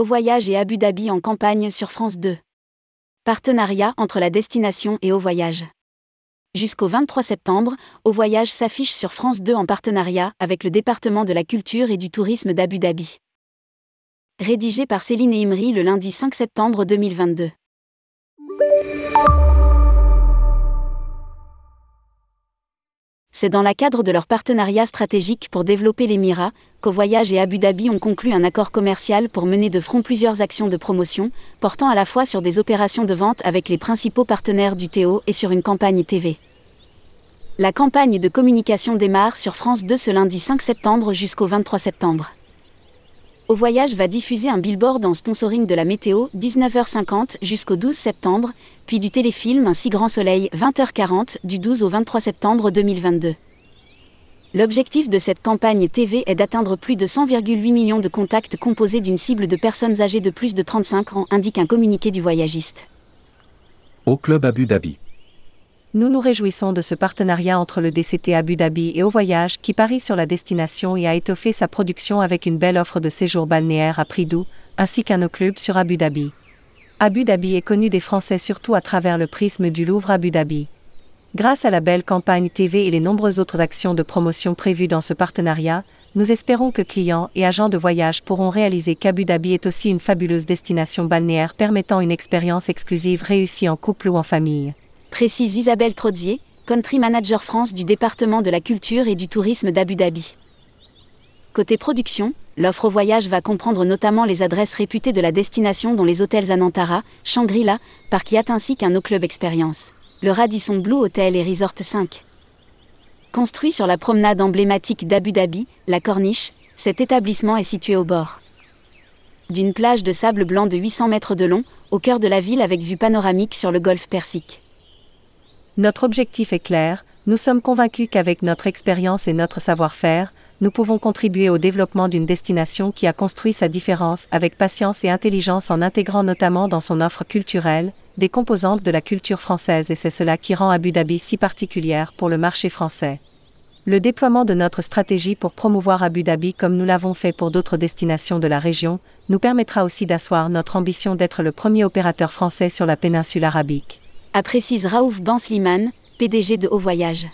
Au voyage et Abu Dhabi en campagne sur France 2. Partenariat entre la destination et Au voyage. Jusqu'au 23 septembre, Au voyage s'affiche sur France 2 en partenariat avec le département de la culture et du tourisme d'Abu Dhabi. Rédigé par Céline Imri le lundi 5 septembre 2022. C'est dans le cadre de leur partenariat stratégique pour développer l'Émirat qu'Au Voyage et Abu Dhabi ont conclu un accord commercial pour mener de front plusieurs actions de promotion, portant à la fois sur des opérations de vente avec les principaux partenaires du Théo et sur une campagne TV. La campagne de communication démarre sur France 2 ce lundi 5 septembre jusqu'au 23 septembre. Au Voyage va diffuser un billboard en sponsoring de la météo 19h50 jusqu'au 12 septembre, puis du téléfilm Un si grand soleil 20h40 du 12 au 23 septembre 2022. L'objectif de cette campagne TV est d'atteindre plus de 100,8 millions de contacts composés d'une cible de personnes âgées de plus de 35 ans, indique un communiqué du voyagiste. Au club Abu Dhabi. Nous nous réjouissons de ce partenariat entre le DCT Abu Dhabi et Au Voyage qui parie sur la destination et a étoffé sa production avec une belle offre de séjour balnéaire à prix doux, ainsi qu'un club sur Abu Dhabi. Abu Dhabi est connu des Français surtout à travers le prisme du Louvre Abu Dhabi. Grâce à la belle campagne TV et les nombreuses autres actions de promotion prévues dans ce partenariat, nous espérons que clients et agents de voyage pourront réaliser qu'Abu Dhabi est aussi une fabuleuse destination balnéaire permettant une expérience exclusive réussie en couple ou en famille précise Isabelle Trodier, country manager France du département de la culture et du tourisme d'Abu Dhabi. Côté production, l'offre au voyage va comprendre notamment les adresses réputées de la destination dont les hôtels Anantara, Shangri-La, Park Yacht ainsi qu'un No Club Experience, le Radisson Blue Hotel et Resort 5. Construit sur la promenade emblématique d'Abu Dhabi, la Corniche, cet établissement est situé au bord d'une plage de sable blanc de 800 mètres de long, au cœur de la ville avec vue panoramique sur le golfe Persique. Notre objectif est clair, nous sommes convaincus qu'avec notre expérience et notre savoir-faire, nous pouvons contribuer au développement d'une destination qui a construit sa différence avec patience et intelligence en intégrant notamment dans son offre culturelle des composantes de la culture française et c'est cela qui rend Abu Dhabi si particulière pour le marché français. Le déploiement de notre stratégie pour promouvoir Abu Dhabi comme nous l'avons fait pour d'autres destinations de la région nous permettra aussi d'asseoir notre ambition d'être le premier opérateur français sur la péninsule arabique a précise Raouf Bansliman, PDG de Haut Voyage.